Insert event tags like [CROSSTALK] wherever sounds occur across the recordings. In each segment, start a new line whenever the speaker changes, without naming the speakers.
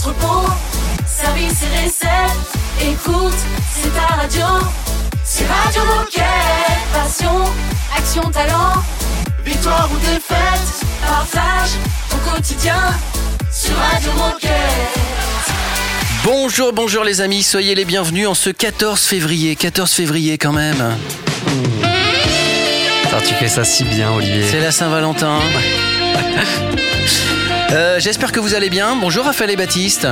entrepôt, service et recettes. Écoute, c'est ta radio. C'est Radio Moquette. Passion, action, talent. Victoire ou défaite, partage au quotidien sur Radio Moquette.
Bonjour, bonjour les amis, soyez les bienvenus en ce 14 février. 14 février quand même.
Attends, tu fais ça si bien, Olivier.
C'est la Saint-Valentin. [LAUGHS] Euh, J'espère que vous allez bien. Bonjour Raphaël et Baptiste.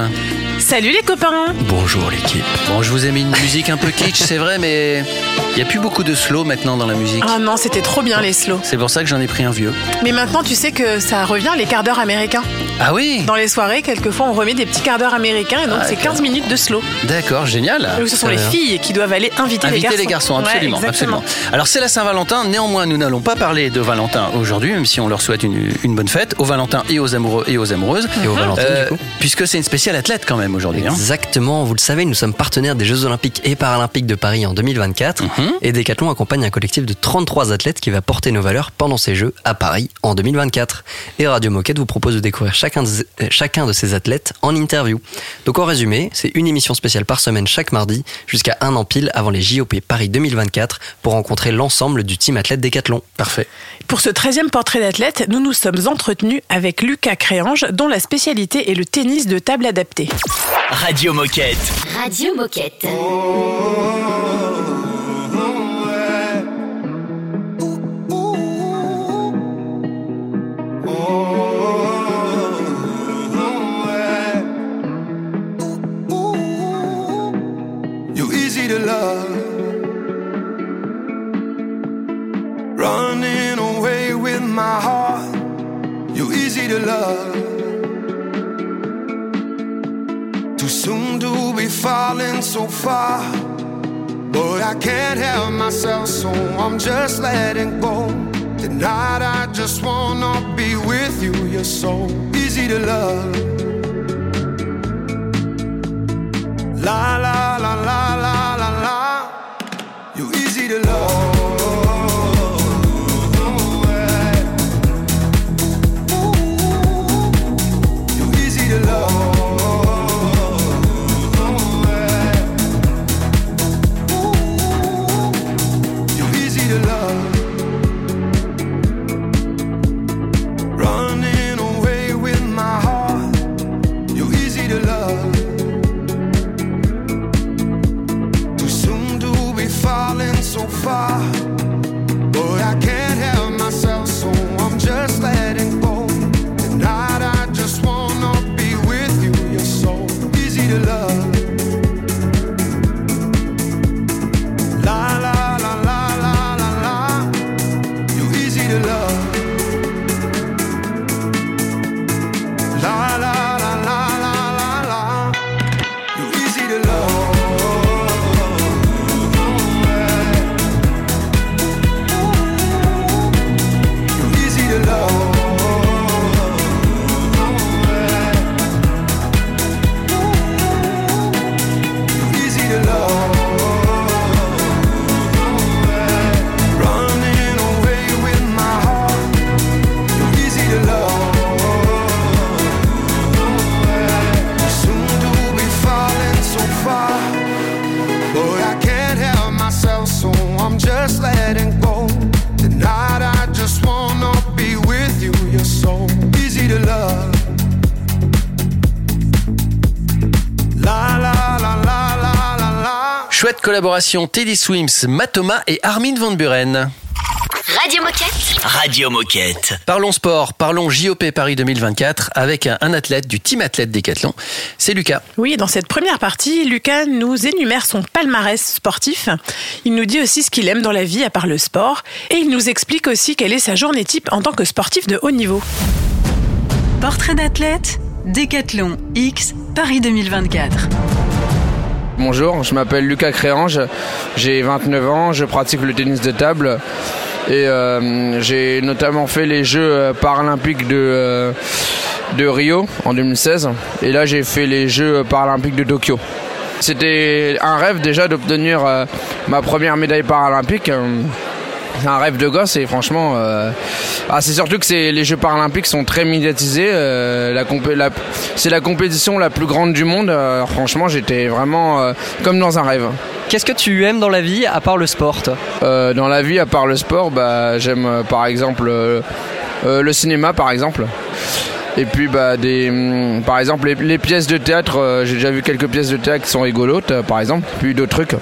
Salut les copains
Bonjour l'équipe. Bon, je vous ai mis une musique un peu kitsch, c'est vrai, mais il n'y a plus beaucoup de slow maintenant dans la musique.
Ah non, c'était trop bien les slows.
C'est pour ça que j'en ai pris un vieux.
Mais maintenant, tu sais que ça revient les quarts d'heure américains.
Ah oui
Dans les soirées, quelquefois, on remet des petits quarts d'heure américains et donc
Ah,
c'est 15 minutes de slow.
D'accord, génial.
Où ce sont les filles qui doivent aller inviter,
Inviter
les garçons. Ouais,
absolument,
exactement.
absolument. Alors c'est la Saint-Valentin, néanmoins nous n'allons pas parler de Valentin aujourd'hui, même si on leur souhaite une, une bonne fête, aux Valentins et aux amoureux et aux amoureuses.
Et au Valentin,
Euh,
du coup
puisque c'est une spéciale athlète quand même aujourd'hui. hein.
Exactement, vous le savez, nous sommes partenaires des Jeux Olympiques et Paralympiques de Paris en 2024
Mhm.
et Decathlon accompagne un collectif de 33 athlètes qui va porter nos valeurs pendant ces Jeux à Paris en 2024. Et Radio Moquette vous propose de découvrir chacun de, chacun de ces athlètes en interview. Donc en résumé, c'est une émission spéciale par semaine chaque mardi jusqu'à un an pile avant les JOP Paris 2024 pour rencontrer l'ensemble du team athlète Decathlon.
Parfait.
Pour ce 13e portrait d'athlète, nous nous sommes entretenus avec Lucas Créange, dont la spécialité est le tennis de table adapté.
Radio Moquette.
Radio Moquette.
Love. Too soon to be falling so far. But I can't help myself, so I'm just letting go. Tonight I just wanna be with you. You're so easy to love. La la la la la la la. You're easy to love.
Collaboration Teddy Swims, Matoma et Armin Van Buren.
Radio Moquette.
Radio Moquette.
Parlons sport, parlons JOP Paris 2024 avec un, un athlète du team athlète Décathlon. C'est Lucas.
Oui, dans cette première partie, Lucas nous énumère son palmarès sportif. Il nous dit aussi ce qu'il aime dans la vie à part le sport. Et il nous explique aussi quelle est sa journée type en tant que sportif de haut niveau.
Portrait d'athlète, Décathlon X, Paris 2024.
Bonjour, je m'appelle Lucas Créange, j'ai 29 ans, je pratique le tennis de table et euh, j'ai notamment fait les Jeux paralympiques de, euh, Rio en 2016 et là j'ai fait les Jeux paralympiques de Tokyo. C'était un rêve déjà d'obtenir euh, ma première médaille paralympique. C'est un rêve de gosse et franchement, euh, ah, c'est surtout que c'est les Jeux paralympiques sont très médiatisés. euh, la compé- la- c'est la compétition la plus grande du monde. euh, franchement, j'étais vraiment comme dans un rêve.
Qu'est-ce que tu aimes dans la vie à part le sport toi?
Dans la vie, à part le sport, bah, j'aime par exemple le cinéma, par exemple. Et puis, bah, des, hum, par exemple, les, les pièces de théâtre. euh, J'ai déjà vu quelques pièces de théâtre qui sont rigolotes, euh, par exemple. Puis d'autres trucs.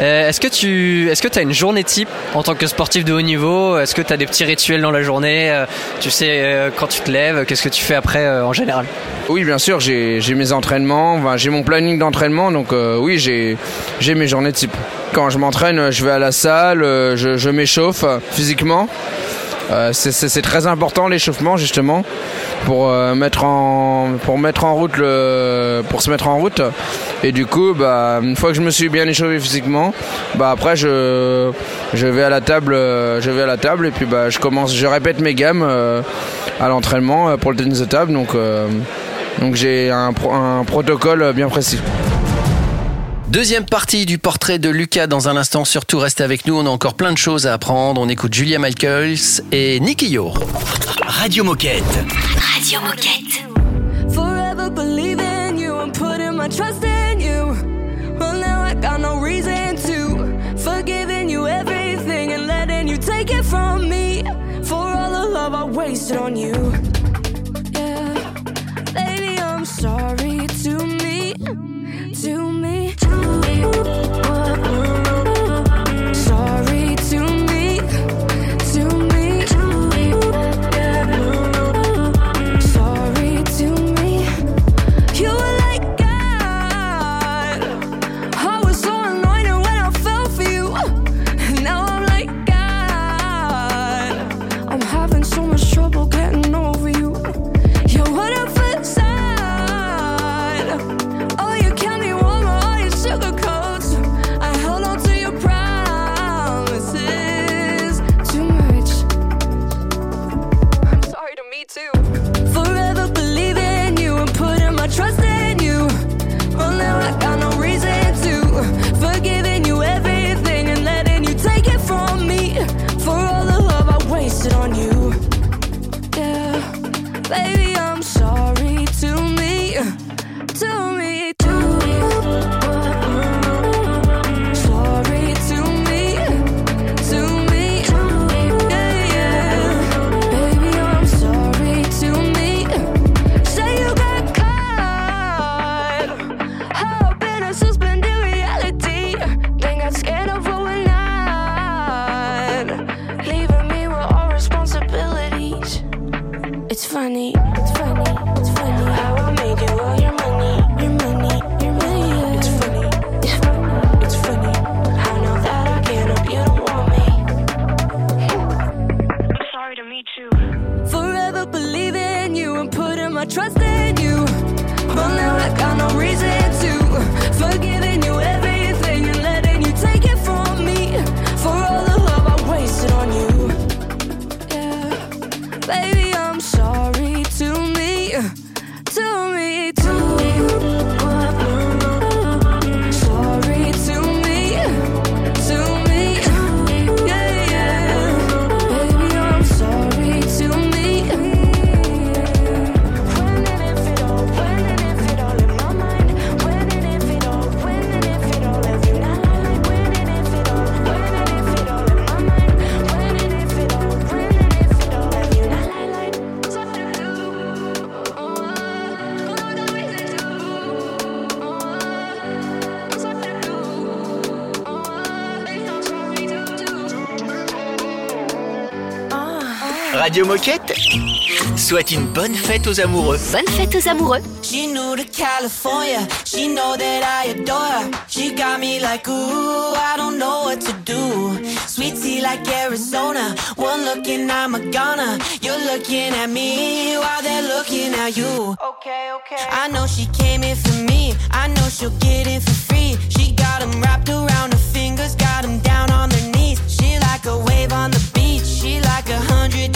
Euh, Est-ce que tu est-ce que as une journée type en tant que sportif de haut niveau? Est-ce que tu as des petits rituels dans la journée? Euh, Tu sais euh, quand tu te lèves, qu'est-ce que tu fais après en général?
Oui, bien sûr, j'ai mes entraînements, j'ai mon planning d'entraînement, donc oui, j'ai mes journées type. Quand je m'entraîne, je vais à la salle, je, m'échauffe physiquement. C'est- c'est très important l'échauffement justement pour mettre en pour mettre en route le pour se mettre en route et du coup bah une fois que je me suis bien échauffé physiquement bah après je je vais à la table euh, je vais à la table et puis bah je commence je répète mes gammes euh, à l'entraînement euh, pour le tennis de table donc euh, donc j'ai un, pro- un protocole bien précis.
Deuxième partie du portrait de Lucas dans un instant. Surtout, restez avec nous. On a encore plein de choses à apprendre. On écoute Julia Michaels et Nicky Yo.
Radio Moquette.
Radio Moquette.
Forever believing you and putting my trust in wasted on you. Yeah. Baby, I'm sorry to me. To me. Sorry
Radio Moquette. Souhaite une bonne fête aux amoureux.
Bonne fête aux amoureux.
She new to California, she know that I adore her. She got me like, ooh, I don't know what to do. Sweet tea like Arizona, one look and I'm a goner. You're looking at me while they're looking at you. Okay, okay. I know she came in for me, I know she'll get in for free. She got 'em wrapped around her fingers, got 'em down on their knees. She like a wave on the beach, she like a hundred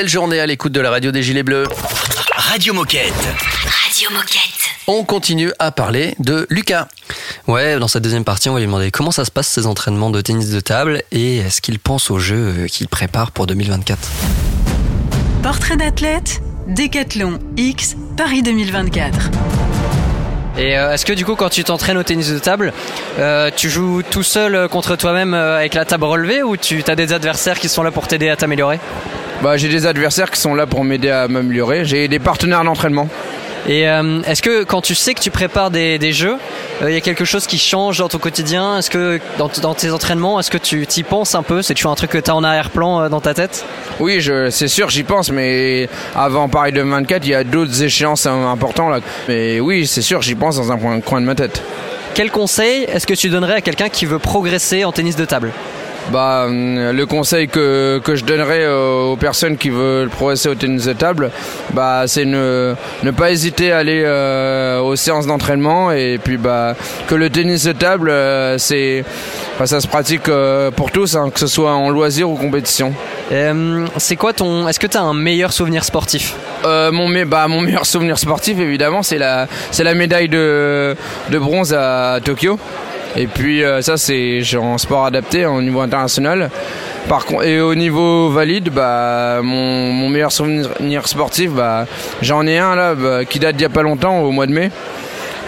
belle journée à l'écoute de la radio des Gilets Bleus.
Radio Moquette.
Radio Moquette.
On continue à parler de Lucas.
Ouais, dans cette deuxième partie, on va lui demander comment ça se passe ces entraînements de tennis de table et est-ce qu'il pense aux jeux euh, qu'il prépare pour 2024.
Portrait d'athlète, Décathlon X, Paris 2024.
Et euh, est-ce que du coup quand tu t'entraînes au tennis de table, euh, tu joues tout seul contre toi-même euh, avec la table relevée ou tu as des adversaires qui sont là pour t'aider à t'améliorer?
Bah, j'ai des adversaires qui sont là pour m'aider à m'améliorer. J'ai des partenaires d'entraînement.
Et euh, est-ce que quand tu sais que tu prépares des, des jeux, euh, il y a quelque chose qui change dans ton quotidien? Est-ce que dans, dans tes entraînements, est-ce que tu t'y penses un peu? C'est toujours un truc que tu as en arrière-plan euh, dans ta tête?
Oui, c'est sûr, j'y pense, mais avant Paris 2024, il y a d'autres échéances importantes là. Mais oui, c'est sûr, j'y pense dans un coin de ma tête.
Quel conseil est-ce que tu donnerais à quelqu'un qui veut progresser en tennis de table?
Bah, hum, le conseil que, que je donnerais euh, aux personnes qui veulent progresser au tennis de table, bah, c'est ne, ne pas hésiter à aller euh, aux séances d'entraînement et puis bah, que le tennis de table, euh, c'est, bah, ça se pratique euh, pour tous, hein, que ce soit en loisir ou compétition.
Euh, C'est quoi ton Est-ce que tu as un meilleur souvenir sportif?
Euh, mon, bah, mon meilleur souvenir sportif, évidemment, c'est la, c'est la médaille de, de bronze à Tokyo. Et puis euh, ça, c'est en sport adapté au niveau international. Et au niveau valide, bah, mon, meilleur souvenir sportif, bah, j'en ai un là bah, qui date d'il y a pas longtemps, au mois de mai.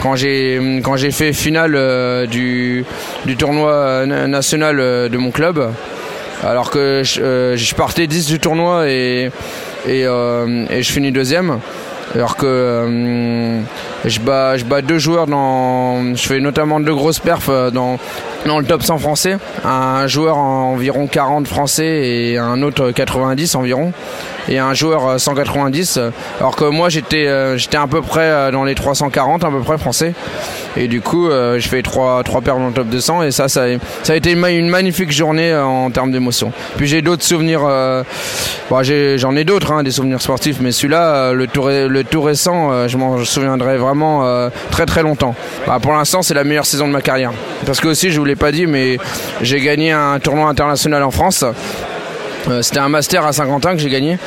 Quand j'ai fait finale euh, du, du tournoi euh, na- national de mon club, alors que je, partais 10 du tournoi et, et je finis deuxième. Alors que euh, je, bats, je bats deux joueurs dans. Je fais notamment deux grosses perfs euh, dans, dans le top 100 français. Un joueur en environ 40 français et un autre 90 environ. Et un joueur euh, 190. Alors que moi j'étais euh, j'étais à peu près euh, dans les 340 à peu près français. Et du coup euh, je fais trois, trois perfs dans le top 200 et ça, ça, ça a été une, ma- une magnifique journée euh, en termes d'émotion. Puis j'ai d'autres souvenirs. euh, j'ai- J'en ai, d'autres, hein, des souvenirs sportifs, mais celui-là, euh, le, tout le tout récent, euh, je m'en souviendrai vraiment euh, très très longtemps. Bah, pour l'instant, c'est la meilleure saison de ma carrière. Parce que aussi, je vous l'ai pas dit, mais j'ai gagné un tournoi international en France. Euh, c'était un master à Saint-Quentin que j'ai gagné.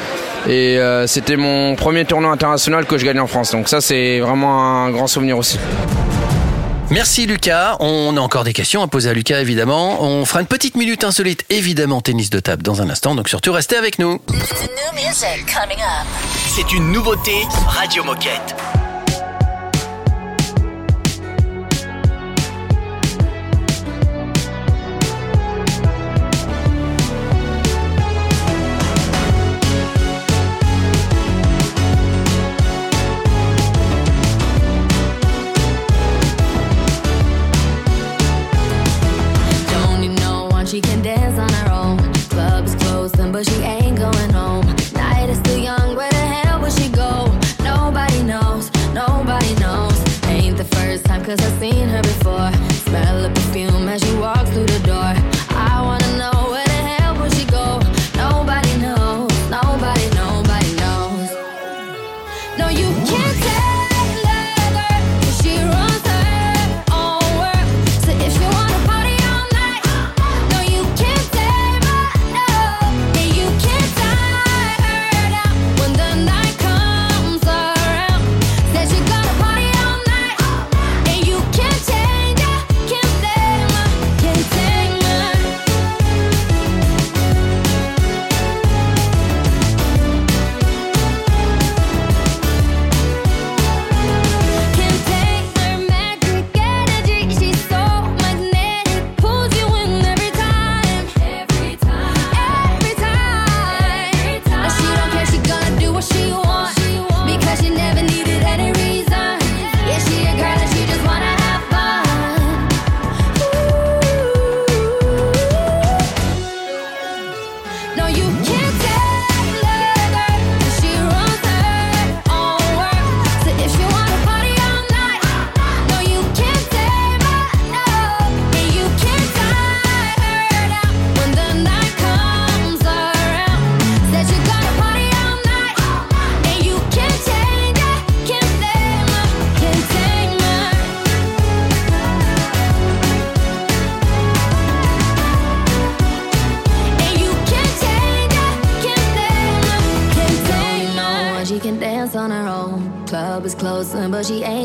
Et euh, c'était mon premier tournoi international que je gagnais en France. Donc ça c'est vraiment un grand souvenir aussi.
Merci Lucas. On a encore des questions à poser à Lucas évidemment. On fera une petite minute insolite évidemment tennis de table dans un instant. Donc surtout restez avec nous.
C'est une nouveauté Radio Moquette.
she ain't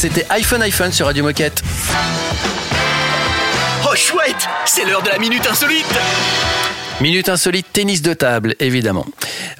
C'était iPhone iPhone sur Radio Moquette.
Oh chouette C'est l'heure de la minute insolite
Minute insolite, tennis de table, évidemment.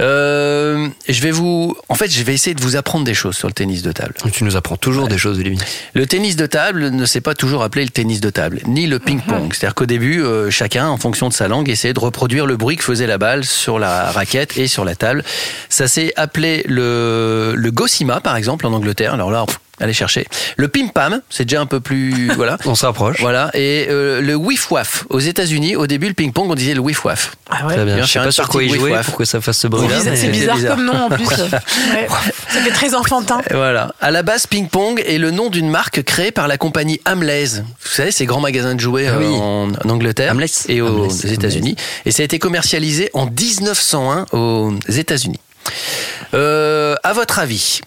Euh, je vais vous, en fait, je vais essayer de vous apprendre des choses sur le tennis de table.
Tu nous apprends toujours des choses, Olivier.
Le tennis de table ne s'est pas toujours appelé le tennis de table, ni le ping-pong. C'est-à-dire qu'au début, euh, chacun, en fonction de sa langue, essayait de reproduire le bruit que faisait la balle sur la raquette et sur la table. Ça s'est appelé le, le Gosima, par exemple, en Angleterre. Alors là, pff, allez chercher. Le pim-pam, c'est déjà un peu plus, [LAUGHS] voilà.
On se rapproche.
Voilà. Et euh, le whiff-waff. Aux États-Unis, au début, le ping-pong, on disait le whiff-waff.
Ah ouais.
Très bien. Je sais pas sur quoi il jouait
whiff-waff.
pour que ça fasse ce mais-
C'est bizarre,
bizarre.
comme nom en plus. [LAUGHS] Ouais. Ça fait très enfantin. [LAUGHS]
Voilà. À la base, Ping Pong est le nom d'une marque créée par la compagnie Hamleys. Vous savez, ces grands magasins de jouets
Ah oui.
euh, en, en Angleterre
Hamleys.
et aux États-Unis. Et ça a été commercialisé en 1901 aux États-Unis. Euh, à votre avis,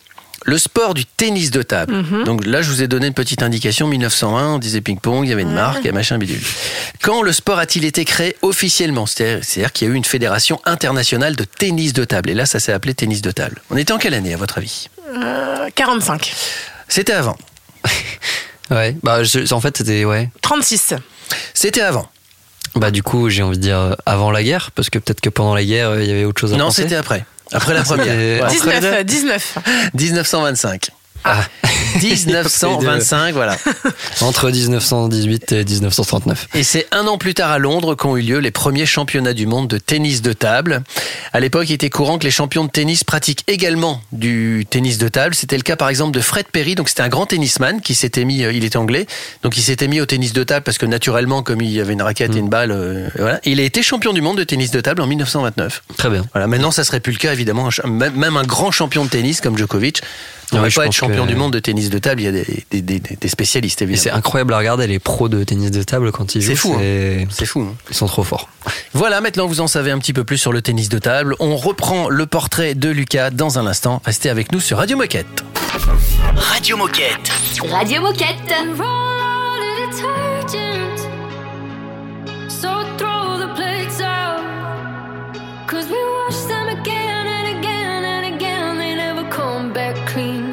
le sport du tennis de table.
Mhm.
Donc là, je vous ai donné une petite indication. 1901, on disait ping-pong, il y avait une marque, et machin bidule. Quand le sport a-t-il été créé officiellement? C'est-à-dire qu'il y a eu une fédération internationale de tennis de table. Et là, ça s'est appelé tennis de table. On était en quelle année, à votre avis?
Euh, 45.
C'était avant. [LAUGHS]
Ouais. Bah, je- en fait, c'était ouais.
36.
C'était avant.
Bah, du coup, j'ai envie de dire euh, avant la guerre, parce que peut-être que pendant la guerre, euh, il y avait autre chose à
Non, c'était après. Après la première.
C'était-
Ouais.
19, 19.
1925.
Ah. [LAUGHS]
1925, voilà. [LAUGHS]
Entre 1918 et 1939.
Et c'est un an plus tard à Londres qu'ont eu lieu les premiers championnats du monde de tennis de table. À l'époque, il était courant que les champions de tennis pratiquent également du tennis de table. C'était le cas par exemple de Fred Perry. Donc c'était un grand tennisman qui s'était mis, euh, il était anglais, donc il s'était mis au tennis de table parce que naturellement, comme il y avait une raquette et une balle, euh, voilà. Il a été champion du monde de tennis de table en 1929.
Très bien.
Voilà. Maintenant, ça serait plus le cas évidemment. Même un grand champion de tennis comme Djokovic ne
Ouais,
pas être champion
que-
du monde de tennis de table. Il y a des, des, des- des spécialistes évidemment.
c'est incroyable à regarder les pros de tennis de table quand ils jouent.
C'est fou, hein.
c'est-
C'est fou. hein.
Ils sont trop forts.
Voilà, maintenant vous en savez un petit peu plus sur le tennis de table. On reprend le portrait de Lucas dans un instant. Restez avec nous sur Radio Moquette.
Radio Moquette.
Radio Moquette.
So throw the plates out. Cause we wash them back clean.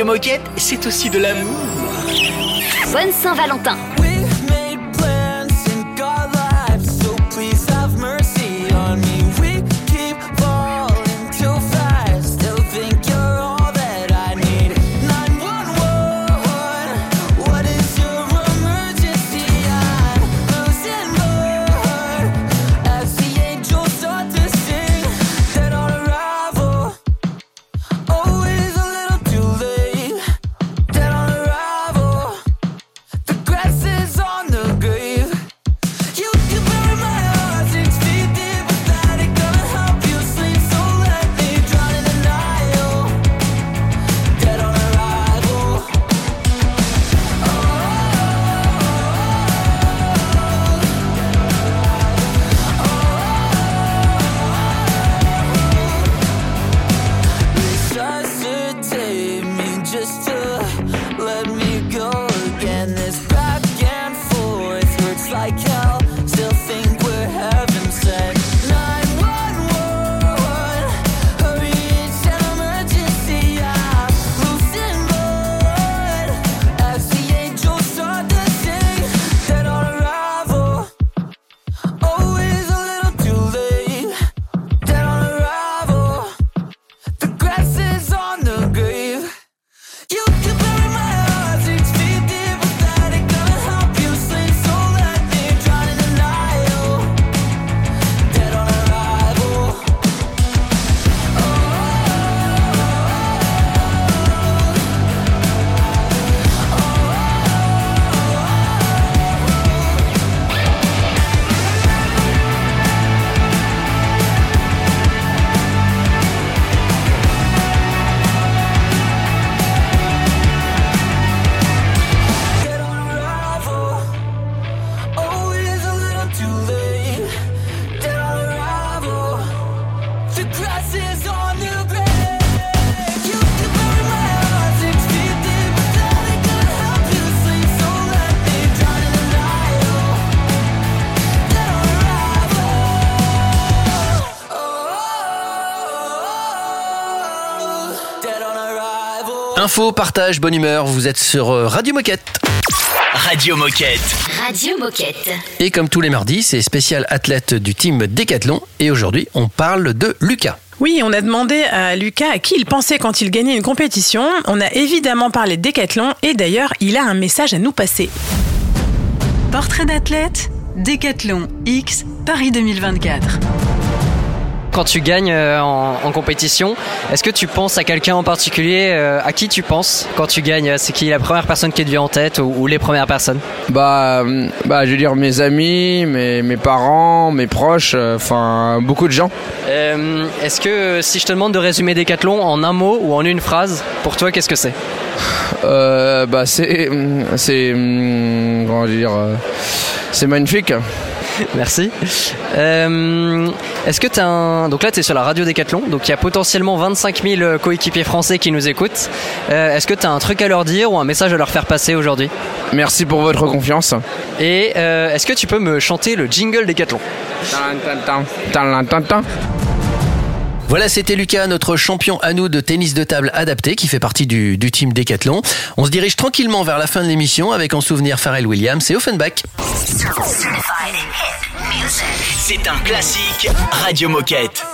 Moquette, c'est aussi de l'amour.
Bonne Saint-Valentin.
Info, partage, bonne humeur, vous êtes sur euh, Radio Moquette.
Radio Moquette.
Radio Moquette.
Et comme tous les mardis, c'est spécial athlète du team Décathlon. Et aujourd'hui, on parle de Lucas.
Oui, on a demandé à Lucas à qui il pensait quand il gagnait une compétition. On a évidemment parlé de Décathlon et d'ailleurs, il a un message à nous passer.
Portrait d'athlète, Décathlon X Paris 2024.
Quand tu gagnes euh, en, en compétition, est-ce que tu penses à quelqu'un en particulier euh, À qui tu penses quand tu gagnes? C'est qui la première personne qui te vient en tête ou, ou les premières personnes?
Bah, euh, bah, je veux dire mes amis, mes, mes parents, mes proches, enfin beaucoup de gens.
Est-ce que si je te demande de résumer Décathlon en un mot ou en une phrase, pour toi, qu'est-ce que c'est?
Euh, bah c'est, c'est, hum, comment dire, c'est magnifique. [LAUGHS]
Merci. Euh, Est-ce que tu as un... Donc là, tu es sur la radio Décathlon, donc il y a potentiellement 25 000 coéquipiers français qui nous écoutent. Euh, Est-ce que tu as un truc à leur dire ou un message à leur faire passer aujourd'hui?
Merci pour votre confiance.
Et euh, est-ce que tu peux me chanter le jingle Décathlon
Voilà, c'était Lucas, notre champion à nous de tennis de table adapté, qui fait partie du, du team Décathlon. On se dirige tranquillement vers la fin de l'émission avec en souvenir Pharrell Williams et Offenbach.
C'est un classique Radio Moquette.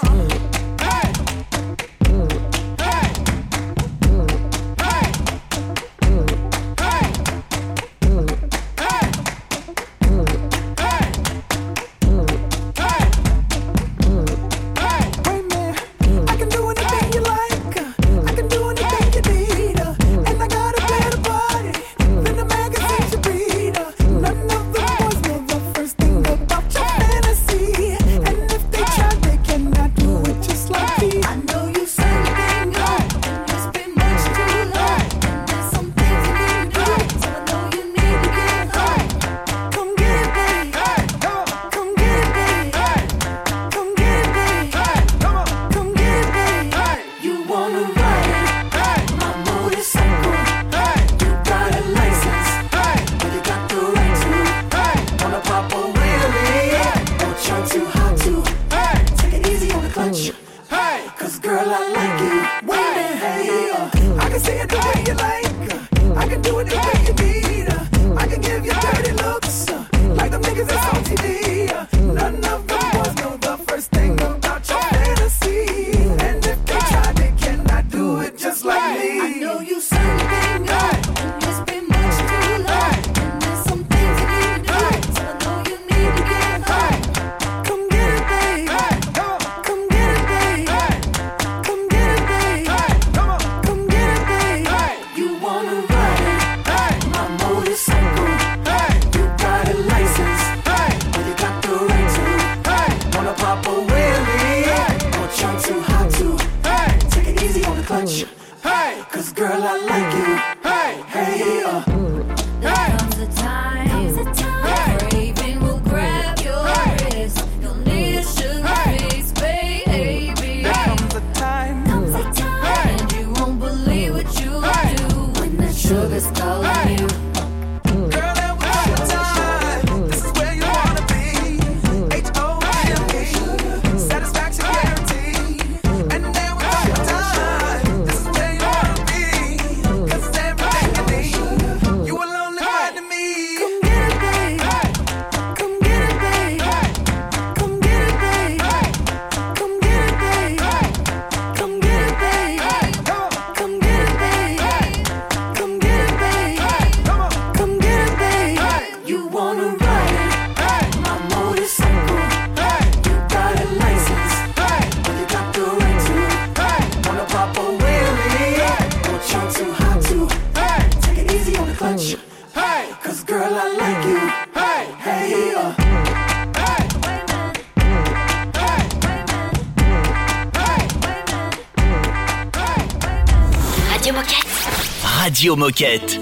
Radio Moquette.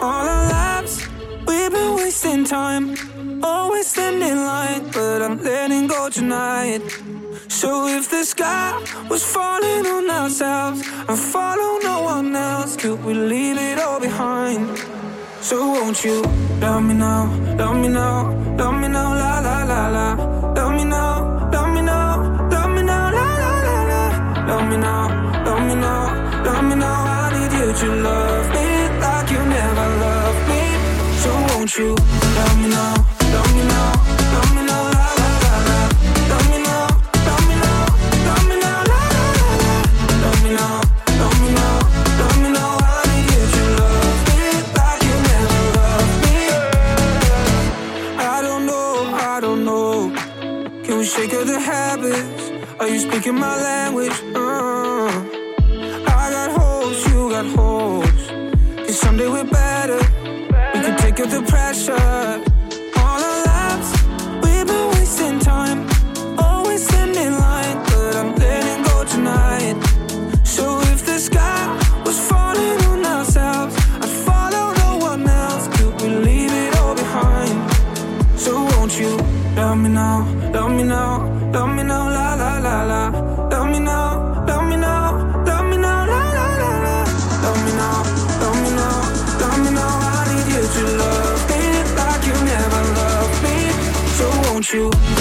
All our lives, we've been wasting time. Always standing line, but I'm letting go tonight. So if the sky was falling on ourselves and follow no one else, could we leave it all behind? So won't you love me now, love me now, love me now, la la la la. Love me now, me now, love me now, love me now. I need you to love me like you never loved me. So won't you love me now, love me now, love me now. Shake of the habits. Are you speaking my language? Uh We're better. We can take up the pressure. You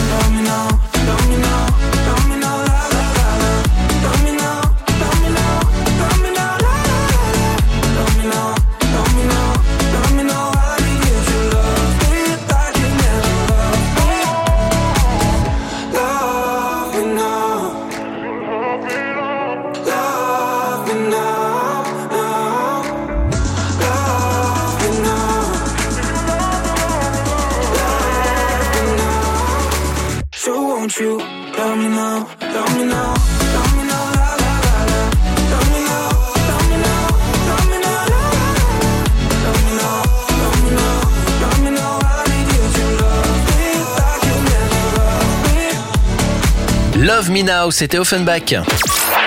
me. Now,
c'était Offenbach.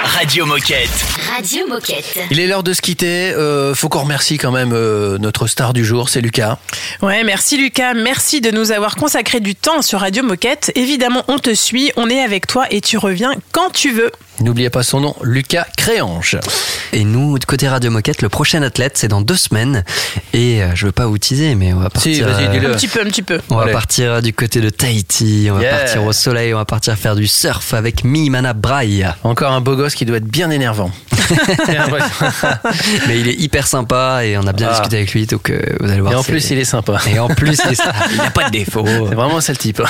Radio Moquette.
Radio Moquette.
Il est l'heure de se quitter. Euh, faut qu'on remercie quand même euh, notre star du jour, c'est Lucas.
Ouais, merci Lucas, merci de nous avoir consacré du temps sur Radio Moquette. Évidemment, on te suit, on est avec toi et tu reviens quand tu veux.
N'oubliez pas son nom, Lucas Créange.
Et nous, de côté Radio Moquette, le prochain athlète, c'est dans deux semaines. Et euh, je veux pas vous teaser, mais on va partir.
Si, vas-y,
euh,
dis-le.
Un petit peu, un petit peu.
On va partir du côté de Tahiti, on va partir au soleil, on va partir faire du surf avec Mimana Braille.
Encore un beau gosse qui doit être bien énervant. [LAUGHS] [LAUGHS]
Mais il est hyper sympa et on a bien
Ah.
discuté avec lui, donc euh, vous allez voir.
Et en plus, il est sympa.
Et en plus, il n'a [LAUGHS] pas de défaut.
C'est vraiment un sale type.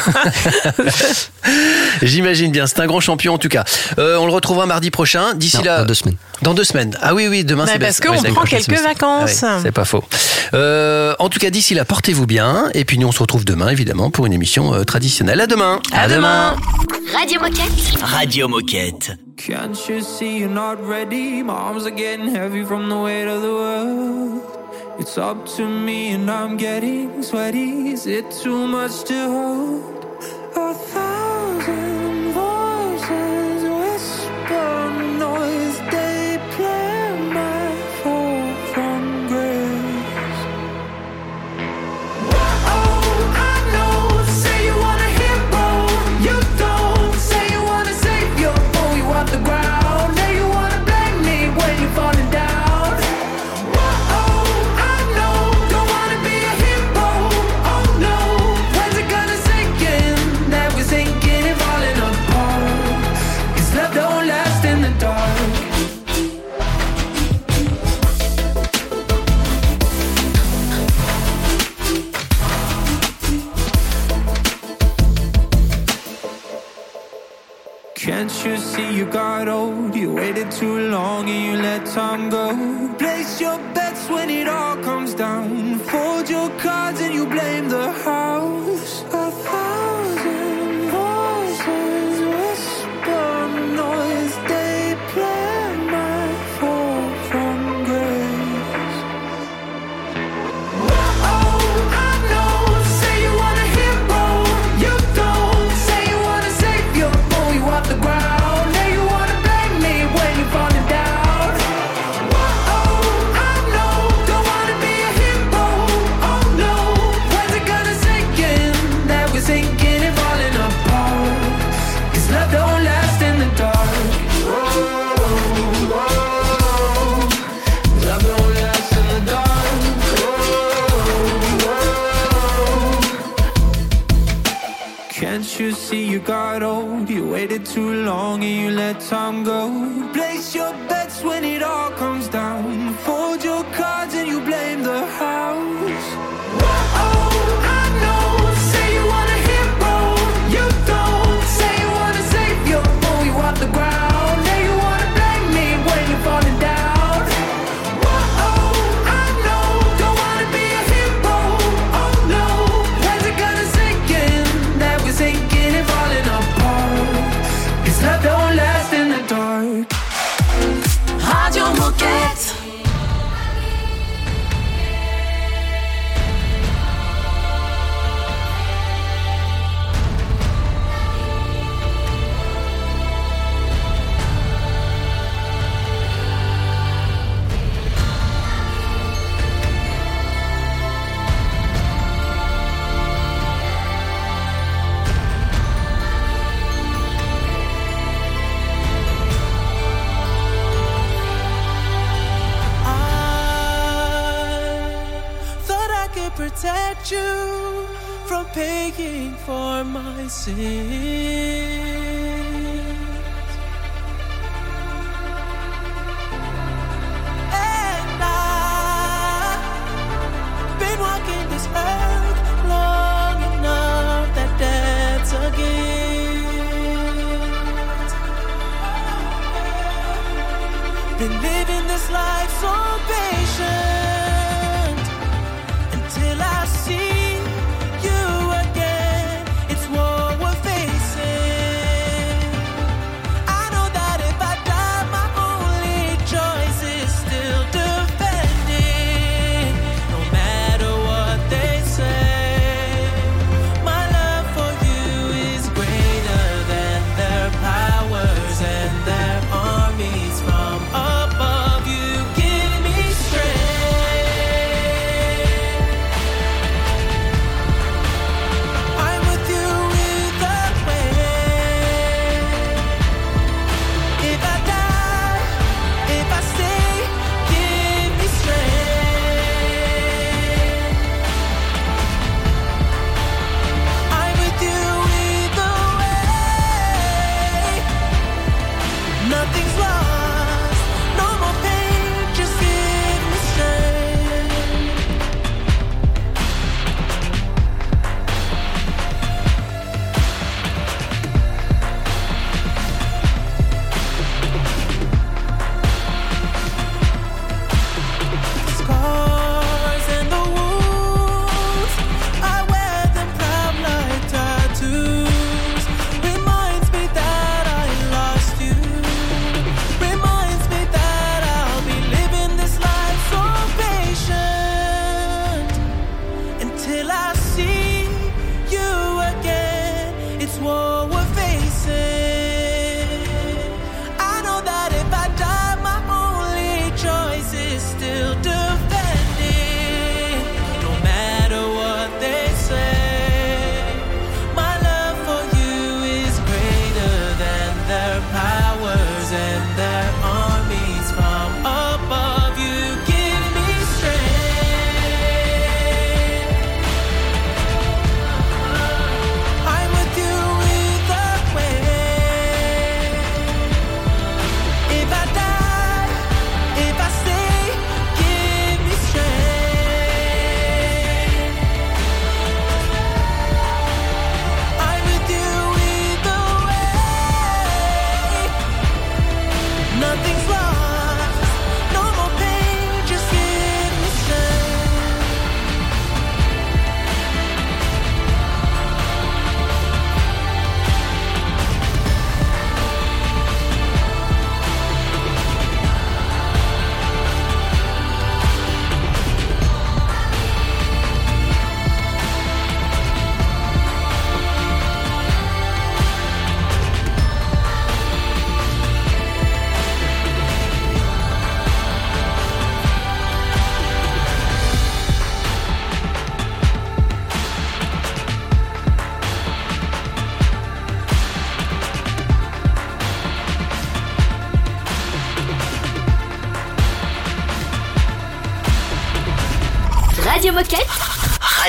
J'imagine bien. C'est un grand champion en tout cas. Euh, on le retrouvera mardi prochain. D'ici là.
dans deux semaines.
Dans deux semaines. Ah oui, oui, demain
Bah,
c'est
parce qu'on prend quelques vacances.
C'est pas faux. Euh, en tout cas, d'ici là, portez-vous bien. Et puis nous, on se retrouve demain, évidemment, pour une émission euh, traditionnelle. À demain.
À demain.
Radio Moquette.
Radio Moquette.
Can't you see you're not ready? My arms are getting heavy from the weight of the world. It's up to me and I'm getting sweaty. Is it too much to hold? A thousand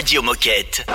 Radio Moquette.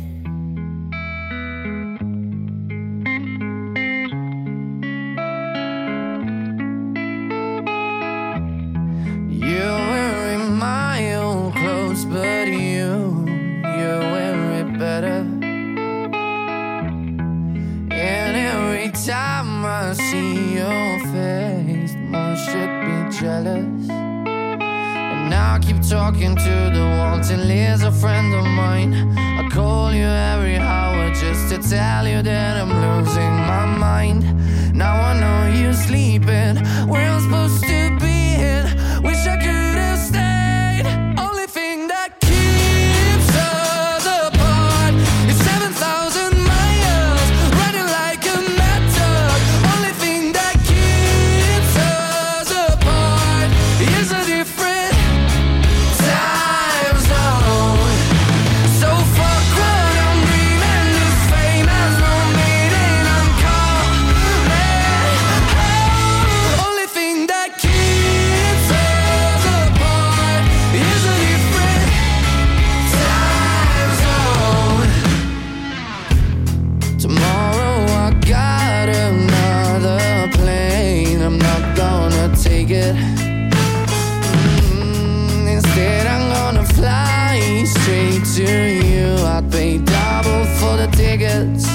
to you. I'd pay double for the tickets.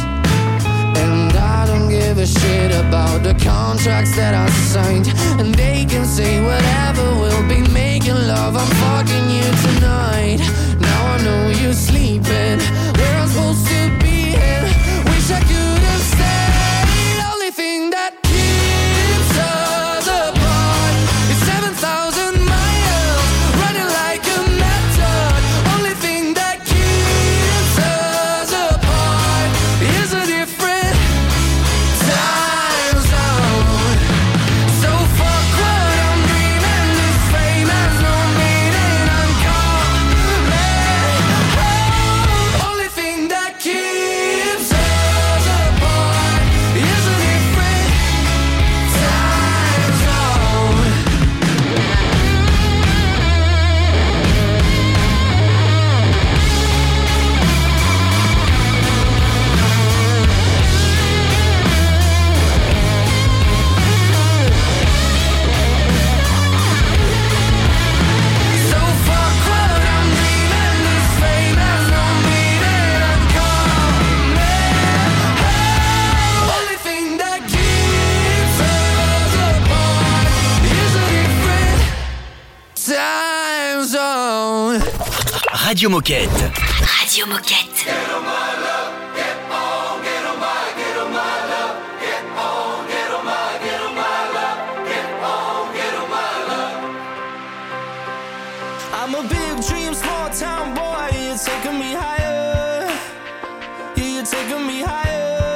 And I don't give a shit about the contracts that I signed. And they can say whatever, we'll be making
love. I'm fucking
Radio Moquette.
Radio Moquette.
I'm a big dream, small town boy. Taking me higher. Yeah, you're taking me higher.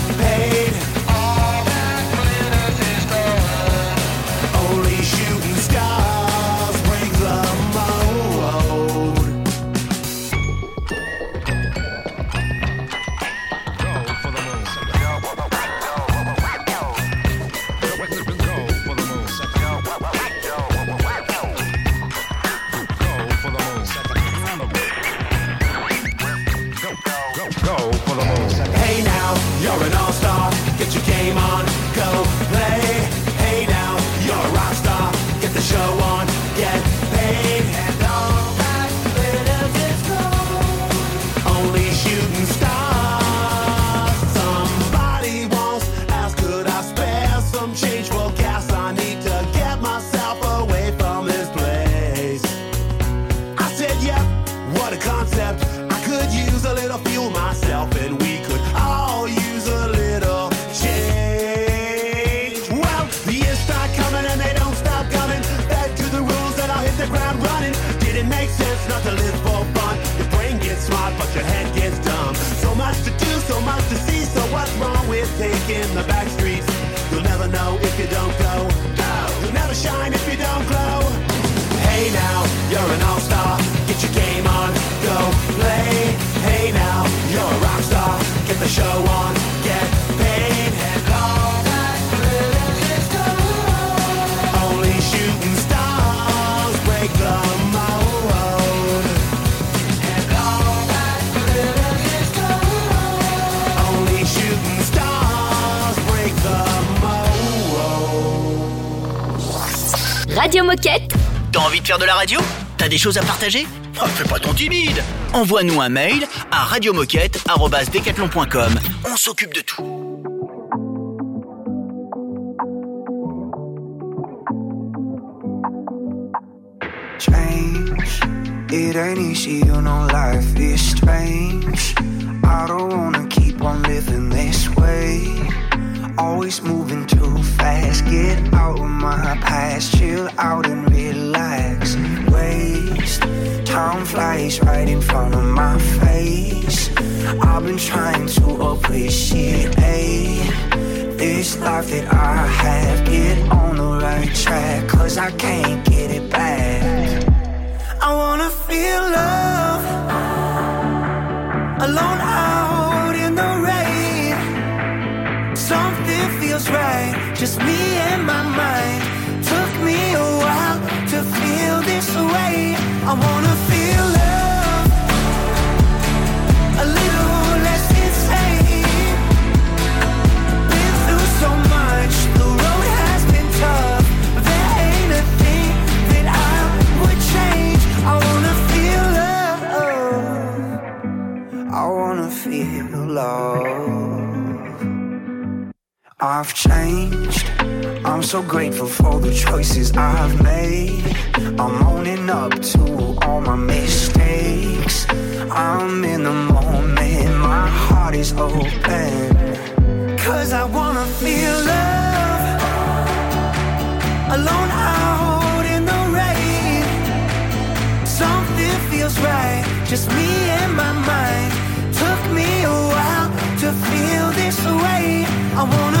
taking the back streets? You'll never know if you don't go. Go! You'll never shine if you don't glow. Hey now, you're an all-star. Get your game on, go play. Hey now, you're a rock star. Get the show on,
T'as envie de faire de la radio? T'as des choses à partager? Oh, Fais pas ton timide Envoie-nous un mail à radiomoquette.com. On s'occupe de tout.
It ain't easy, you know, life is strange. I don't wanna keep on living this way. Always moving too fast. Get out of my past, chill out and relax. Waste time flies right in front of my face. I've been trying to appreciate this life that I have. Get on the right track, cause I can't get it back. I wanna feel love alone out just me and my mind. Took me a while to feel this way. I wanna feel love a little less insane. Been through so much, the road has been tough. There ain't a thing that I would change. I wanna feel love. I wanna feel love. I've changed. I'm so grateful for the choices I've made. I'm owning up to all my mistakes. I'm in the moment, my heart is open. Cause I wanna feel love alone out in the rain. Something feels right, just me and my mind. Took me a while to feel this way. I wanna